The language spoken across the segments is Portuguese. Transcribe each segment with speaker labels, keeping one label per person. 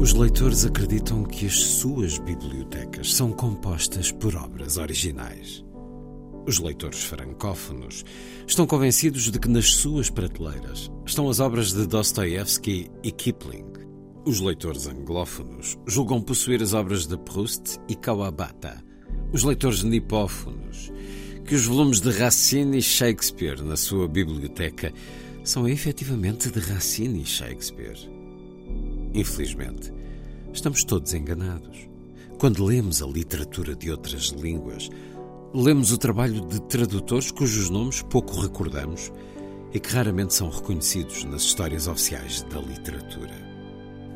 Speaker 1: Os leitores acreditam que as suas bibliotecas são compostas por obras originais. Os leitores francófonos estão convencidos de que nas suas prateleiras estão as obras de Dostoiévski e Kipling. Os leitores anglófonos julgam possuir as obras de Proust e Kawabata. Os leitores nipófonos que os volumes de Racine e Shakespeare na sua biblioteca são efetivamente de Racine e Shakespeare. Infelizmente, estamos todos enganados. Quando lemos a literatura de outras línguas, lemos o trabalho de tradutores cujos nomes pouco recordamos e que raramente são reconhecidos nas histórias oficiais da literatura.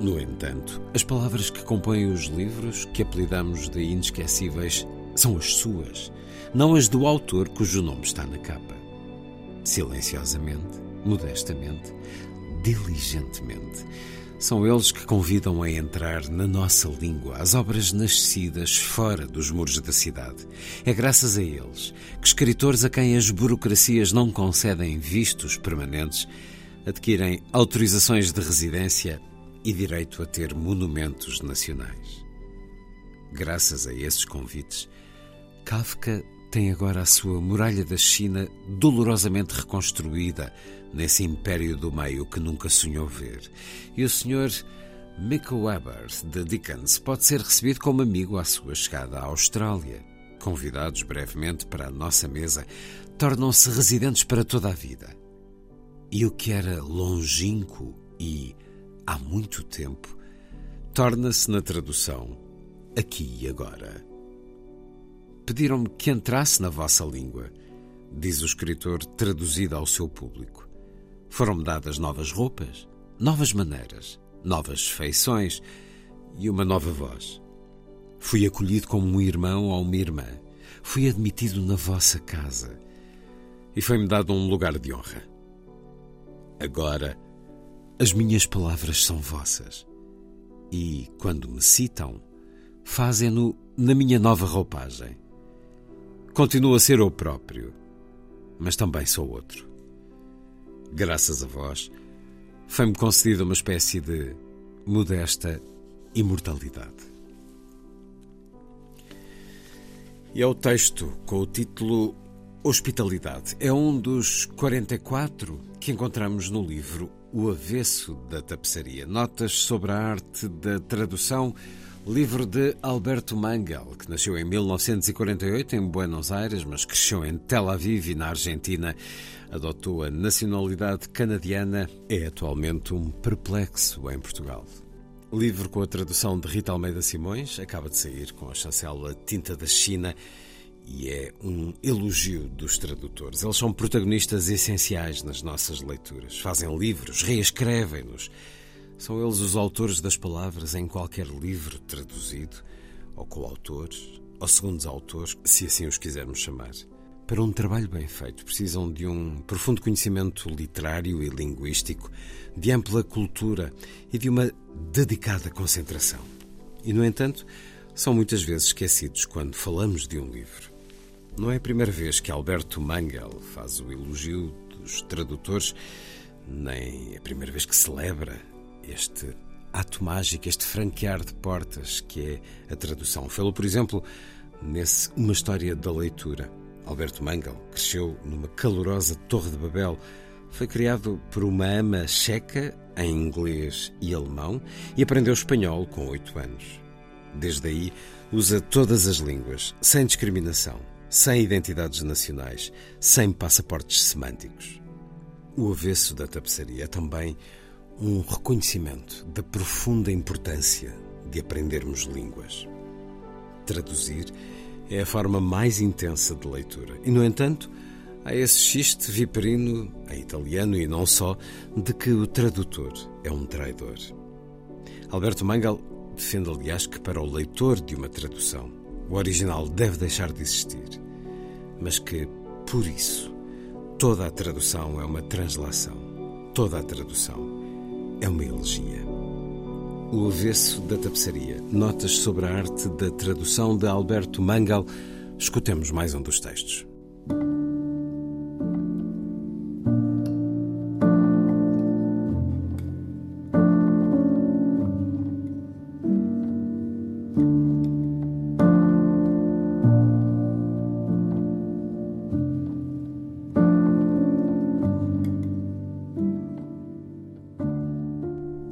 Speaker 1: No entanto, as palavras que compõem os livros que apelidamos de inesquecíveis são as suas, não as do autor cujo nome está na capa. Silenciosamente, modestamente, diligentemente, são eles que convidam a entrar na nossa língua as obras nascidas fora dos muros da cidade. É graças a eles que escritores a quem as burocracias não concedem vistos permanentes adquirem autorizações de residência e direito a ter monumentos nacionais. Graças a esses convites, Kafka tem agora a sua muralha da China dolorosamente reconstruída nesse império do meio que nunca sonhou ver. E o Sr. Mick Weber, de Dickens, pode ser recebido como amigo à sua chegada à Austrália. Convidados brevemente para a nossa mesa, tornam-se residentes para toda a vida. E o que era longínquo e há muito tempo, torna-se na tradução aqui e agora. Pediram-me que entrasse na vossa língua, diz o escritor traduzido ao seu público. Foram-me dadas novas roupas, novas maneiras, novas feições e uma nova voz. Fui acolhido como um irmão ou uma irmã. Fui admitido na vossa casa e foi-me dado um lugar de honra. Agora, as minhas palavras são vossas e, quando me citam, fazem-no na minha nova roupagem. Continuo a ser eu próprio, mas também sou outro. Graças a vós, foi-me concedida uma espécie de modesta imortalidade. E é o texto com o título Hospitalidade. É um dos 44 que encontramos no livro O Avesso da Tapeçaria. Notas sobre a arte da tradução Livro de Alberto Mangel, que nasceu em 1948 em Buenos Aires, mas cresceu em Tel Aviv e na Argentina. Adotou a nacionalidade canadiana. É atualmente um perplexo em Portugal. Livro com a tradução de Rita Almeida Simões, acaba de sair com a chancela Tinta da China e é um elogio dos tradutores. Eles são protagonistas essenciais nas nossas leituras. Fazem livros, reescrevem-nos são eles os autores das palavras em qualquer livro traduzido, ou coautores, ou segundos autores, se assim os quisermos chamar. Para um trabalho bem feito, precisam de um profundo conhecimento literário e linguístico, de ampla cultura e de uma dedicada concentração. E, no entanto, são muitas vezes esquecidos quando falamos de um livro. Não é a primeira vez que Alberto Mangel faz o elogio dos tradutores, nem é a primeira vez que celebra este ato mágico, este franquear de portas que é a tradução. Fê-lo, por exemplo, nesse Uma História da Leitura. Alberto Mangel cresceu numa calorosa Torre de Babel. Foi criado por uma ama checa em inglês e alemão e aprendeu espanhol com oito anos. Desde aí, usa todas as línguas, sem discriminação, sem identidades nacionais, sem passaportes semânticos. O avesso da tapeçaria é também um reconhecimento da profunda importância de aprendermos línguas. Traduzir é a forma mais intensa de leitura. E, no entanto, há esse xiste viperino, em italiano e não só, de que o tradutor é um traidor. Alberto Mangel defende, aliás, que para o leitor de uma tradução, o original deve deixar de existir, mas que, por isso, toda a tradução é uma translação, toda a tradução é uma elegia. O avesso da tapeçaria, notas sobre a arte da tradução de Alberto Mangal. Escutemos mais um dos textos.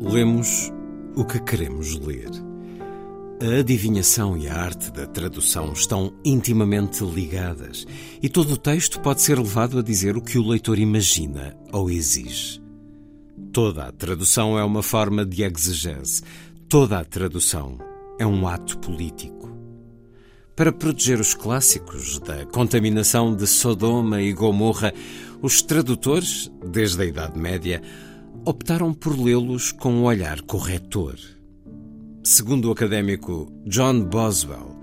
Speaker 1: Lemos o que queremos ler. A adivinhação e a arte da tradução estão intimamente ligadas e todo o texto pode ser levado a dizer o que o leitor imagina ou exige. Toda a tradução é uma forma de exegese, toda a tradução é um ato político. Para proteger os clássicos da contaminação de Sodoma e Gomorra, os tradutores, desde a Idade Média, optaram por lê-los com um olhar corretor. Segundo o académico John Boswell,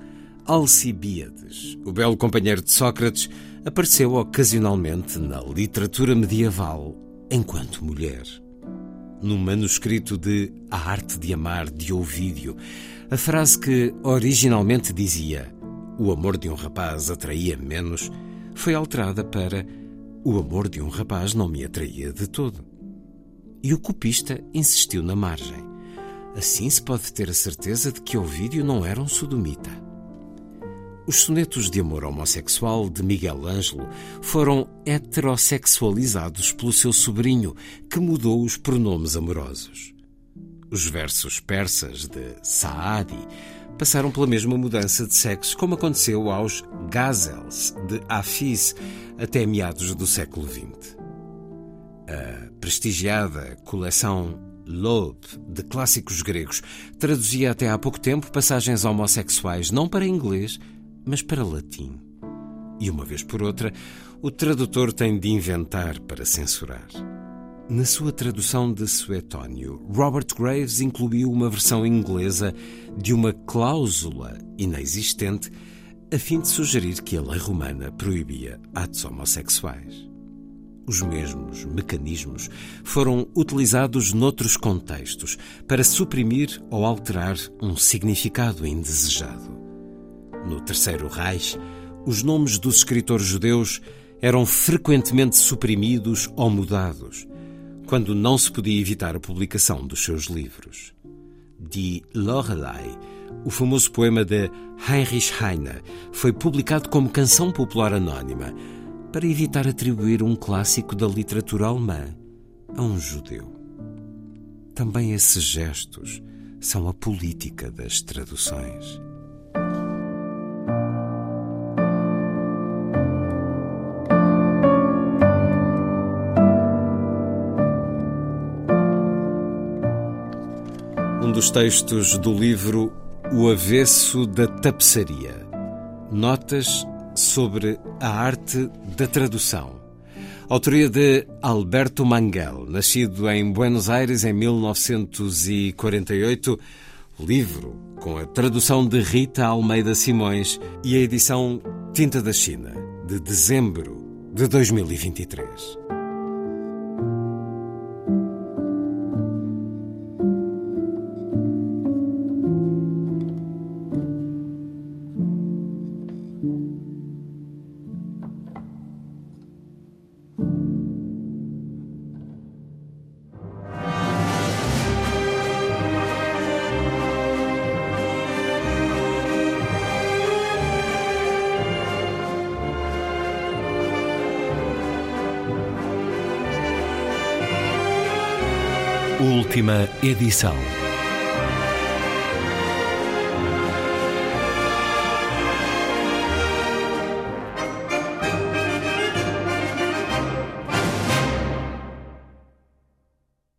Speaker 1: Alcibíades, o belo companheiro de Sócrates, apareceu ocasionalmente na literatura medieval enquanto mulher. No manuscrito de A Arte de Amar de Ovídio, a frase que originalmente dizia o amor de um rapaz atraía menos foi alterada para o amor de um rapaz não me atraía de todo e o copista insistiu na margem. Assim se pode ter a certeza de que Ovídio não era um sodomita. Os sonetos de amor homossexual de Miguel Ângelo foram heterossexualizados pelo seu sobrinho, que mudou os pronomes amorosos. Os versos persas de Saadi passaram pela mesma mudança de sexo, como aconteceu aos Gazels de Hafiz até meados do século XX a prestigiada coleção Loeb de clássicos gregos traduzia até há pouco tempo passagens homossexuais não para inglês, mas para latim. E uma vez por outra, o tradutor tem de inventar para censurar. Na sua tradução de Suetónio, Robert Graves incluiu uma versão inglesa de uma cláusula inexistente a fim de sugerir que a lei romana proibia atos homossexuais. Os mesmos mecanismos foram utilizados noutros contextos para suprimir ou alterar um significado indesejado. No Terceiro Reich, os nomes dos escritores judeus eram frequentemente suprimidos ou mudados, quando não se podia evitar a publicação dos seus livros. Die Lorelei, o famoso poema de Heinrich Heine, foi publicado como canção popular anónima para evitar atribuir um clássico da literatura alemã a um judeu. Também esses gestos são a política das traduções. Um dos textos do livro O Avesso da Tapeçaria. Notas sobre a arte da tradução. Autoria de Alberto Manguel, nascido em Buenos Aires em 1948. Livro com a tradução de Rita Almeida Simões e a edição Tinta da China, de dezembro de 2023.
Speaker 2: Última edição.